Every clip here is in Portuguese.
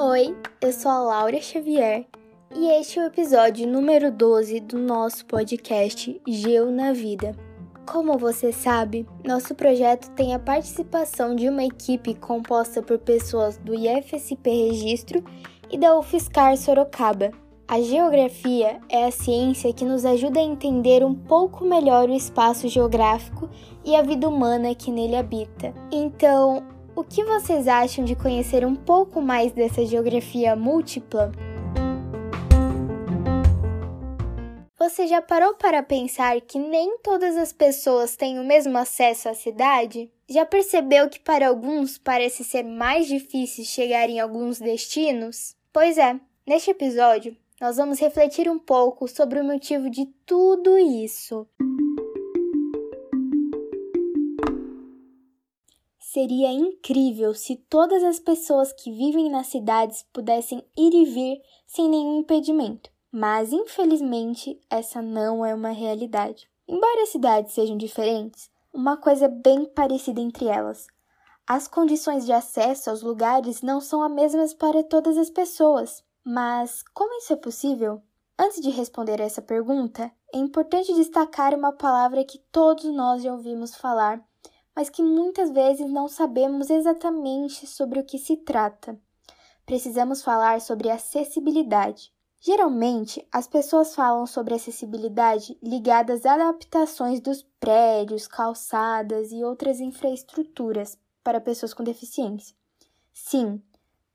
Oi, eu sou a Laura Xavier e este é o episódio número 12 do nosso podcast Geo na Vida. Como você sabe, nosso projeto tem a participação de uma equipe composta por pessoas do IFSP Registro e da UFSCar Sorocaba. A geografia é a ciência que nos ajuda a entender um pouco melhor o espaço geográfico e a vida humana que nele habita. Então, o que vocês acham de conhecer um pouco mais dessa geografia múltipla? Você já parou para pensar que nem todas as pessoas têm o mesmo acesso à cidade? Já percebeu que para alguns parece ser mais difícil chegar em alguns destinos? Pois é, neste episódio nós vamos refletir um pouco sobre o motivo de tudo isso. Seria incrível se todas as pessoas que vivem nas cidades pudessem ir e vir sem nenhum impedimento, mas infelizmente essa não é uma realidade. Embora as cidades sejam diferentes, uma coisa é bem parecida entre elas. As condições de acesso aos lugares não são as mesmas para todas as pessoas. Mas como isso é possível? Antes de responder essa pergunta, é importante destacar uma palavra que todos nós já ouvimos falar, mas que muitas vezes não sabemos exatamente sobre o que se trata. Precisamos falar sobre acessibilidade. Geralmente, as pessoas falam sobre acessibilidade ligadas a adaptações dos prédios, calçadas e outras infraestruturas para pessoas com deficiência. Sim,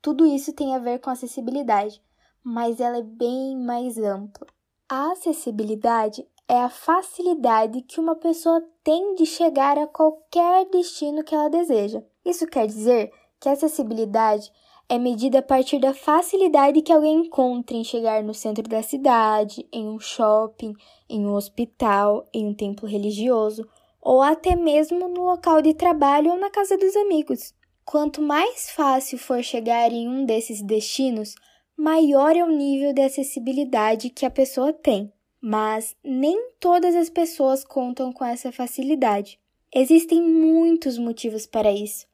tudo isso tem a ver com acessibilidade, mas ela é bem mais ampla. A acessibilidade é a facilidade que uma pessoa tem de chegar a qualquer destino que ela deseja. Isso quer dizer que a acessibilidade é medida a partir da facilidade que alguém encontra em chegar no centro da cidade, em um shopping, em um hospital, em um templo religioso ou até mesmo no local de trabalho ou na casa dos amigos. Quanto mais fácil for chegar em um desses destinos, maior é o nível de acessibilidade que a pessoa tem. Mas nem todas as pessoas contam com essa facilidade. Existem muitos motivos para isso.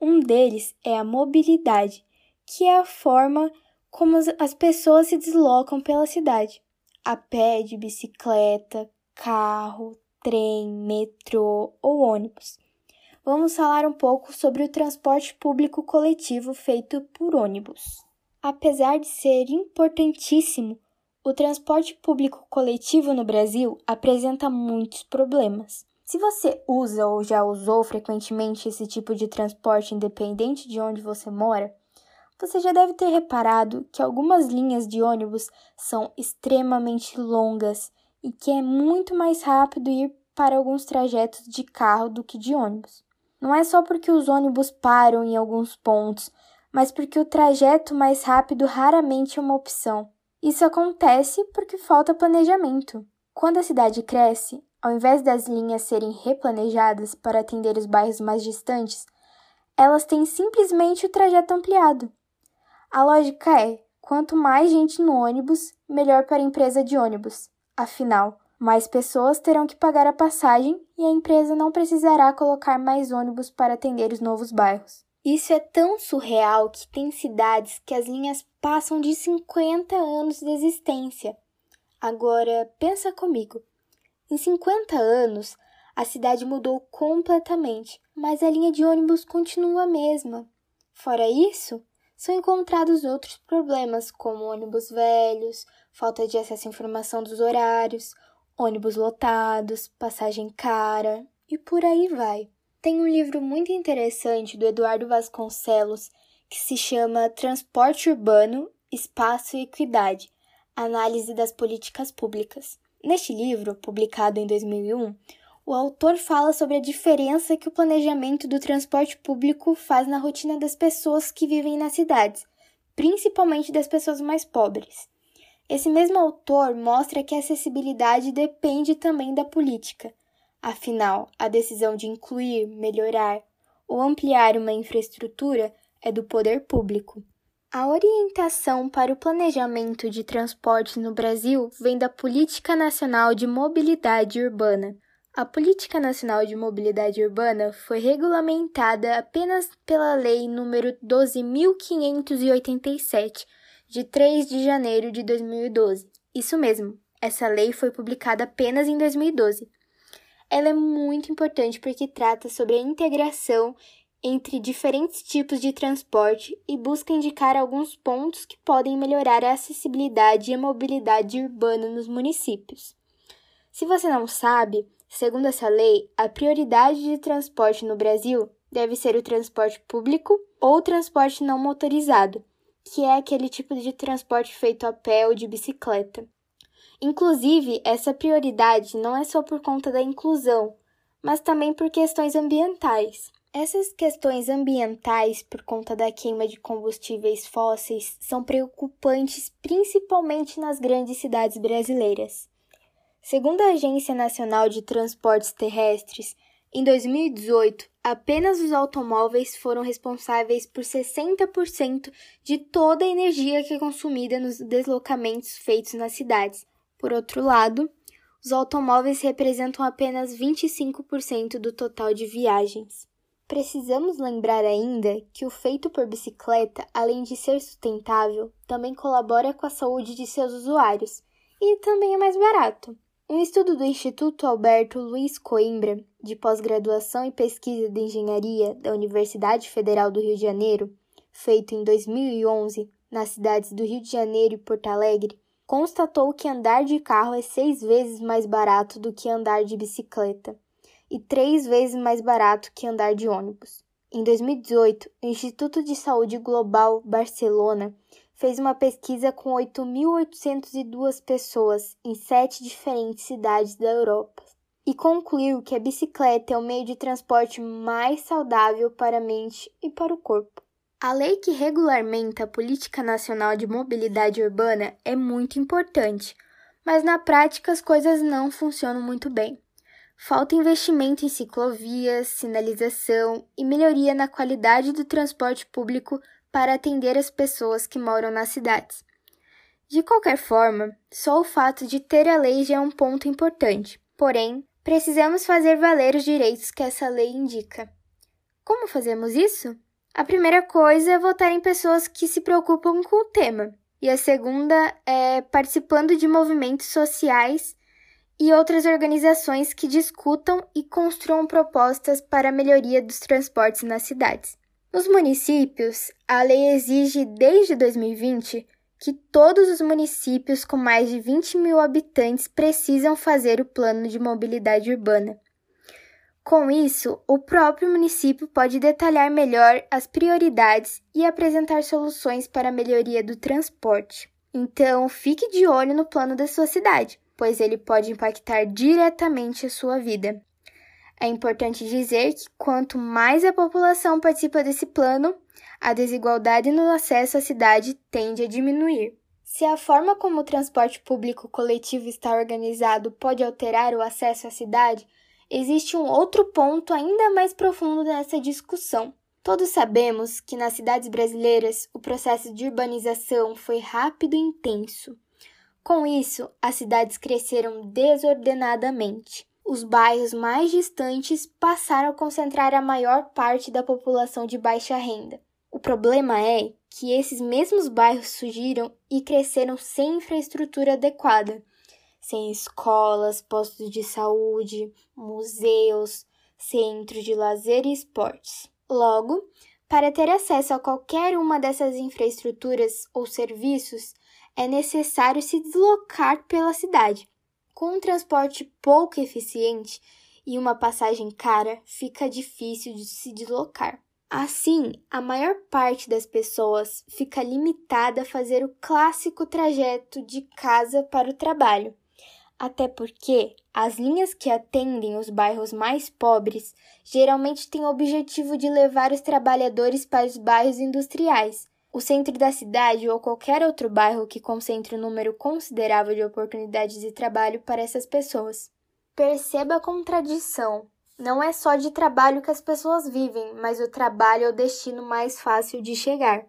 Um deles é a mobilidade, que é a forma como as pessoas se deslocam pela cidade. A pé, de bicicleta, carro, trem, metrô ou ônibus vamos falar um pouco sobre o transporte público coletivo feito por ônibus. Apesar de ser importantíssimo, o transporte público coletivo no Brasil apresenta muitos problemas. Se você usa ou já usou frequentemente esse tipo de transporte independente de onde você mora, você já deve ter reparado que algumas linhas de ônibus são extremamente longas e que é muito mais rápido ir para alguns trajetos de carro do que de ônibus. Não é só porque os ônibus param em alguns pontos, mas porque o trajeto mais rápido raramente é uma opção. Isso acontece porque falta planejamento. Quando a cidade cresce, ao invés das linhas serem replanejadas para atender os bairros mais distantes, elas têm simplesmente o trajeto ampliado. A lógica é: quanto mais gente no ônibus, melhor para a empresa de ônibus. Afinal, mais pessoas terão que pagar a passagem e a empresa não precisará colocar mais ônibus para atender os novos bairros. Isso é tão surreal que tem cidades que as linhas passam de 50 anos de existência. Agora, pensa comigo. Em 50 anos, a cidade mudou completamente, mas a linha de ônibus continua a mesma. Fora isso, são encontrados outros problemas, como ônibus velhos, falta de acesso à informação dos horários, ônibus lotados, passagem cara e por aí vai. Tem um livro muito interessante do Eduardo Vasconcelos que se chama Transporte Urbano, Espaço e Equidade Análise das Políticas Públicas. Neste livro, publicado em 2001, o autor fala sobre a diferença que o planejamento do transporte público faz na rotina das pessoas que vivem nas cidades, principalmente das pessoas mais pobres. Esse mesmo autor mostra que a acessibilidade depende também da política. Afinal, a decisão de incluir, melhorar ou ampliar uma infraestrutura é do poder público. A orientação para o planejamento de transporte no Brasil vem da Política Nacional de Mobilidade Urbana, A Política Nacional de Mobilidade Urbana foi regulamentada apenas pela Lei nº 12.587, de 3 de janeiro de 2012. Isso mesmo, essa lei foi publicada apenas em 2012. Ela é muito importante porque trata sobre a integração entre diferentes tipos de transporte e busca indicar alguns pontos que podem melhorar a acessibilidade e a mobilidade urbana nos municípios. Se você não sabe, segundo essa lei, a prioridade de transporte no Brasil deve ser o transporte público ou transporte não motorizado, que é aquele tipo de transporte feito a pé ou de bicicleta. Inclusive, essa prioridade não é só por conta da inclusão, mas também por questões ambientais. Essas questões ambientais, por conta da queima de combustíveis fósseis, são preocupantes principalmente nas grandes cidades brasileiras. Segundo a Agência Nacional de Transportes Terrestres, em 2018, apenas os automóveis foram responsáveis por 60% de toda a energia que é consumida nos deslocamentos feitos nas cidades. Por outro lado, os automóveis representam apenas 25% do total de viagens. Precisamos lembrar ainda que o feito por bicicleta, além de ser sustentável, também colabora com a saúde de seus usuários e também é mais barato. Um estudo do Instituto Alberto Luiz Coimbra, de pós-graduação e pesquisa de engenharia da Universidade Federal do Rio de Janeiro, feito em 2011 nas cidades do Rio de Janeiro e Porto Alegre, constatou que andar de carro é seis vezes mais barato do que andar de bicicleta e três vezes mais barato que andar de ônibus. Em 2018, o Instituto de Saúde Global Barcelona fez uma pesquisa com 8.802 pessoas em sete diferentes cidades da Europa e concluiu que a bicicleta é o meio de transporte mais saudável para a mente e para o corpo. A lei que regulamenta a Política Nacional de Mobilidade Urbana é muito importante, mas na prática as coisas não funcionam muito bem. Falta investimento em ciclovias, sinalização e melhoria na qualidade do transporte público para atender as pessoas que moram nas cidades. De qualquer forma, só o fato de ter a lei já é um ponto importante. Porém, precisamos fazer valer os direitos que essa lei indica. Como fazemos isso? A primeira coisa é votar em pessoas que se preocupam com o tema, e a segunda é participando de movimentos sociais e outras organizações que discutam e construam propostas para a melhoria dos transportes nas cidades. Nos municípios, a lei exige desde 2020 que todos os municípios com mais de 20 mil habitantes precisam fazer o plano de mobilidade urbana. Com isso, o próprio município pode detalhar melhor as prioridades e apresentar soluções para a melhoria do transporte. Então, fique de olho no plano da sua cidade pois ele pode impactar diretamente a sua vida. É importante dizer que quanto mais a população participa desse plano, a desigualdade no acesso à cidade tende a diminuir. Se a forma como o transporte público coletivo está organizado pode alterar o acesso à cidade, existe um outro ponto ainda mais profundo nessa discussão. Todos sabemos que nas cidades brasileiras o processo de urbanização foi rápido e intenso. Com isso, as cidades cresceram desordenadamente. Os bairros mais distantes passaram a concentrar a maior parte da população de baixa renda. O problema é que esses mesmos bairros surgiram e cresceram sem infraestrutura adequada, sem escolas, postos de saúde, museus, centros de lazer e esportes. Logo, para ter acesso a qualquer uma dessas infraestruturas ou serviços, é necessário se deslocar pela cidade. Com um transporte pouco eficiente e uma passagem cara, fica difícil de se deslocar. Assim, a maior parte das pessoas fica limitada a fazer o clássico trajeto de casa para o trabalho. Até porque as linhas que atendem os bairros mais pobres geralmente têm o objetivo de levar os trabalhadores para os bairros industriais, o centro da cidade ou qualquer outro bairro que concentre um número considerável de oportunidades de trabalho para essas pessoas. Perceba a contradição. Não é só de trabalho que as pessoas vivem, mas o trabalho é o destino mais fácil de chegar.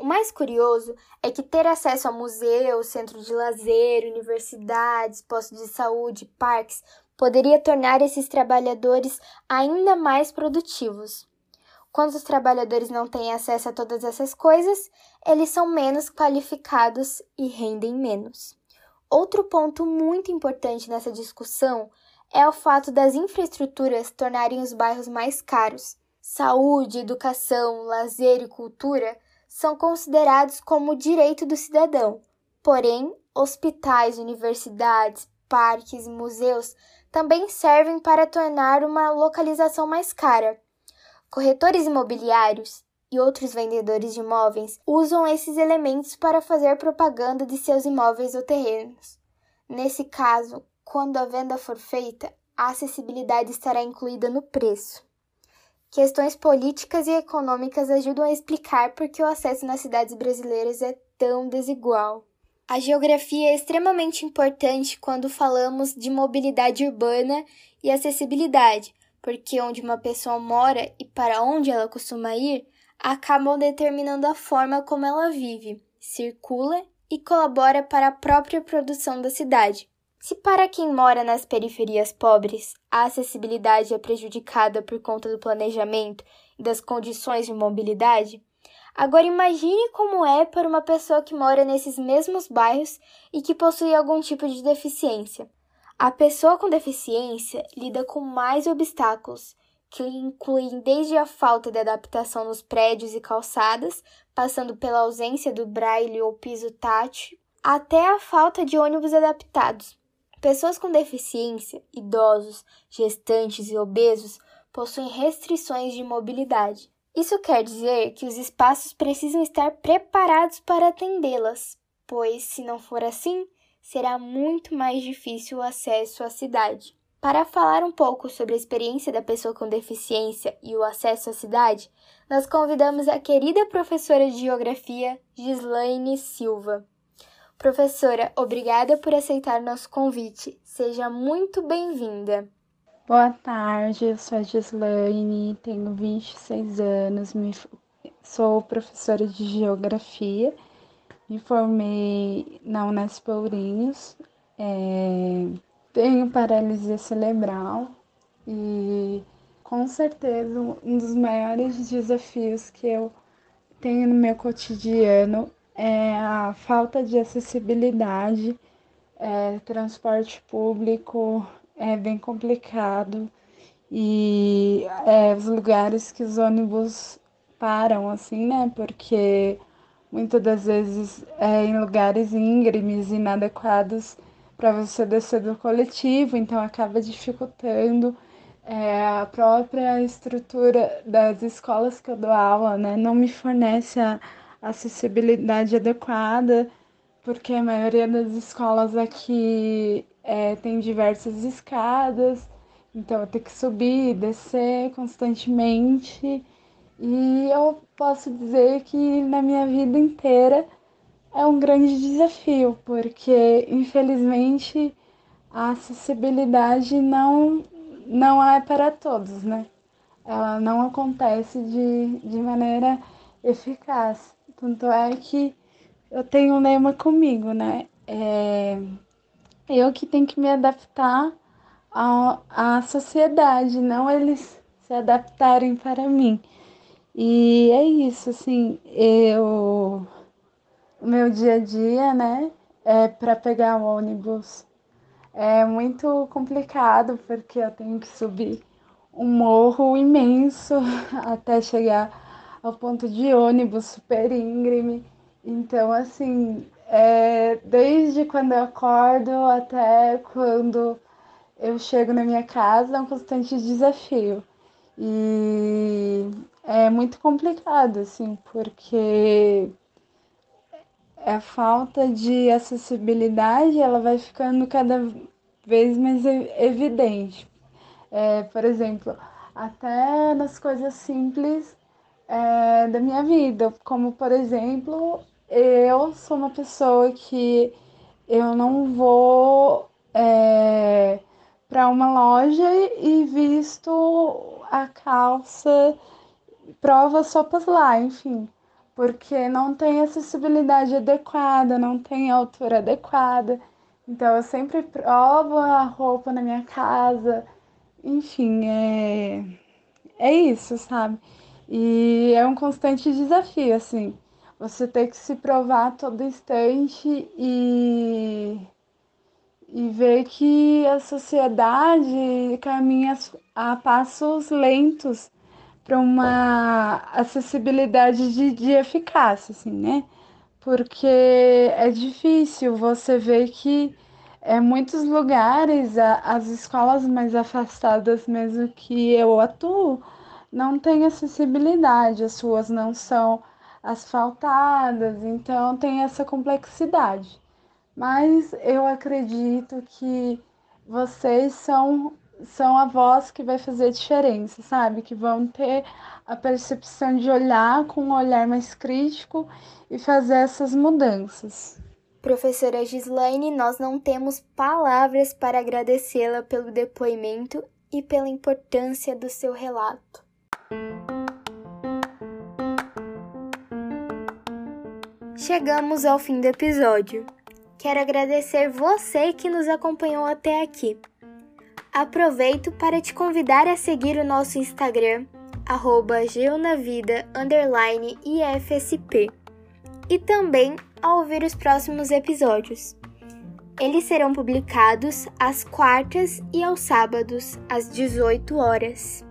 O mais curioso é que ter acesso a museus, centro de lazer, universidades, postos de saúde, parques, poderia tornar esses trabalhadores ainda mais produtivos. Quando os trabalhadores não têm acesso a todas essas coisas, eles são menos qualificados e rendem menos. Outro ponto muito importante nessa discussão é o fato das infraestruturas tornarem os bairros mais caros. Saúde, educação, lazer e cultura são considerados como direito do cidadão. Porém, hospitais, universidades, parques museus também servem para tornar uma localização mais cara. Corretores imobiliários e outros vendedores de imóveis usam esses elementos para fazer propaganda de seus imóveis ou terrenos. Nesse caso, quando a venda for feita, a acessibilidade estará incluída no preço. Questões políticas e econômicas ajudam a explicar por que o acesso nas cidades brasileiras é tão desigual. A geografia é extremamente importante quando falamos de mobilidade urbana e acessibilidade, porque onde uma pessoa mora e para onde ela costuma ir acabam determinando a forma como ela vive, circula e colabora para a própria produção da cidade. Se para quem mora nas periferias pobres a acessibilidade é prejudicada por conta do planejamento e das condições de mobilidade, agora imagine como é para uma pessoa que mora nesses mesmos bairros e que possui algum tipo de deficiência. A pessoa com deficiência lida com mais obstáculos, que incluem desde a falta de adaptação nos prédios e calçadas, passando pela ausência do braille ou piso tátil, até a falta de ônibus adaptados. Pessoas com deficiência, idosos, gestantes e obesos possuem restrições de mobilidade. Isso quer dizer que os espaços precisam estar preparados para atendê-las, pois, se não for assim, será muito mais difícil o acesso à cidade. Para falar um pouco sobre a experiência da pessoa com deficiência e o acesso à cidade, nós convidamos a querida professora de Geografia, Gislaine Silva. Professora, obrigada por aceitar nosso convite. Seja muito bem-vinda. Boa tarde, eu sou a Gislaine, tenho 26 anos, me... sou professora de Geografia, me formei na Unesp Ourinhos, é... tenho paralisia cerebral e com certeza um dos maiores desafios que eu tenho no meu cotidiano é a falta de acessibilidade, é, transporte público é bem complicado e é, os lugares que os ônibus param, assim, né? Porque muitas das vezes é em lugares íngremes inadequados para você descer do coletivo, então acaba dificultando é, a própria estrutura das escolas que eu dou aula, né? Não me fornece a acessibilidade adequada, porque a maioria das escolas aqui é, tem diversas escadas, então eu tenho que subir e descer constantemente. E eu posso dizer que na minha vida inteira é um grande desafio, porque infelizmente a acessibilidade não, não é para todos, né? Ela não acontece de, de maneira eficaz. Tanto é que eu tenho um lema comigo, né? É eu que tenho que me adaptar à, sociedade, não eles se adaptarem para mim. E é isso, assim, eu. O meu dia a dia, né? É para pegar o ônibus. É muito complicado porque eu tenho que subir um morro imenso até chegar ao ponto de ônibus super íngreme. Então, assim, é, desde quando eu acordo até quando eu chego na minha casa, é um constante desafio. E é muito complicado, assim, porque a falta de acessibilidade ela vai ficando cada vez mais evidente. É, por exemplo, até nas coisas simples é, da minha vida, como por exemplo, eu sou uma pessoa que eu não vou é, para uma loja e visto a calça, prova sopas lá, enfim, porque não tem acessibilidade adequada, não tem altura adequada. Então eu sempre provo a roupa na minha casa. Enfim, é, é isso, sabe? E é um constante desafio, assim. Você tem que se provar todo instante e, e ver que a sociedade caminha a passos lentos para uma acessibilidade de, de eficácia, assim, né? Porque é difícil você ver que é, muitos lugares, a, as escolas mais afastadas mesmo que eu atuo, não têm acessibilidade, as ruas não são asfaltadas, então tem essa complexidade. Mas eu acredito que vocês são são a voz que vai fazer diferença, sabe? Que vão ter a percepção de olhar com um olhar mais crítico e fazer essas mudanças. Professora Gislaine, nós não temos palavras para agradecê-la pelo depoimento e pela importância do seu relato. Chegamos ao fim do episódio. Quero agradecer você que nos acompanhou até aqui. Aproveito para te convidar a seguir o nosso Instagram, arroba geonavida, IFSP, e também a ouvir os próximos episódios. Eles serão publicados às quartas e aos sábados, às 18 horas.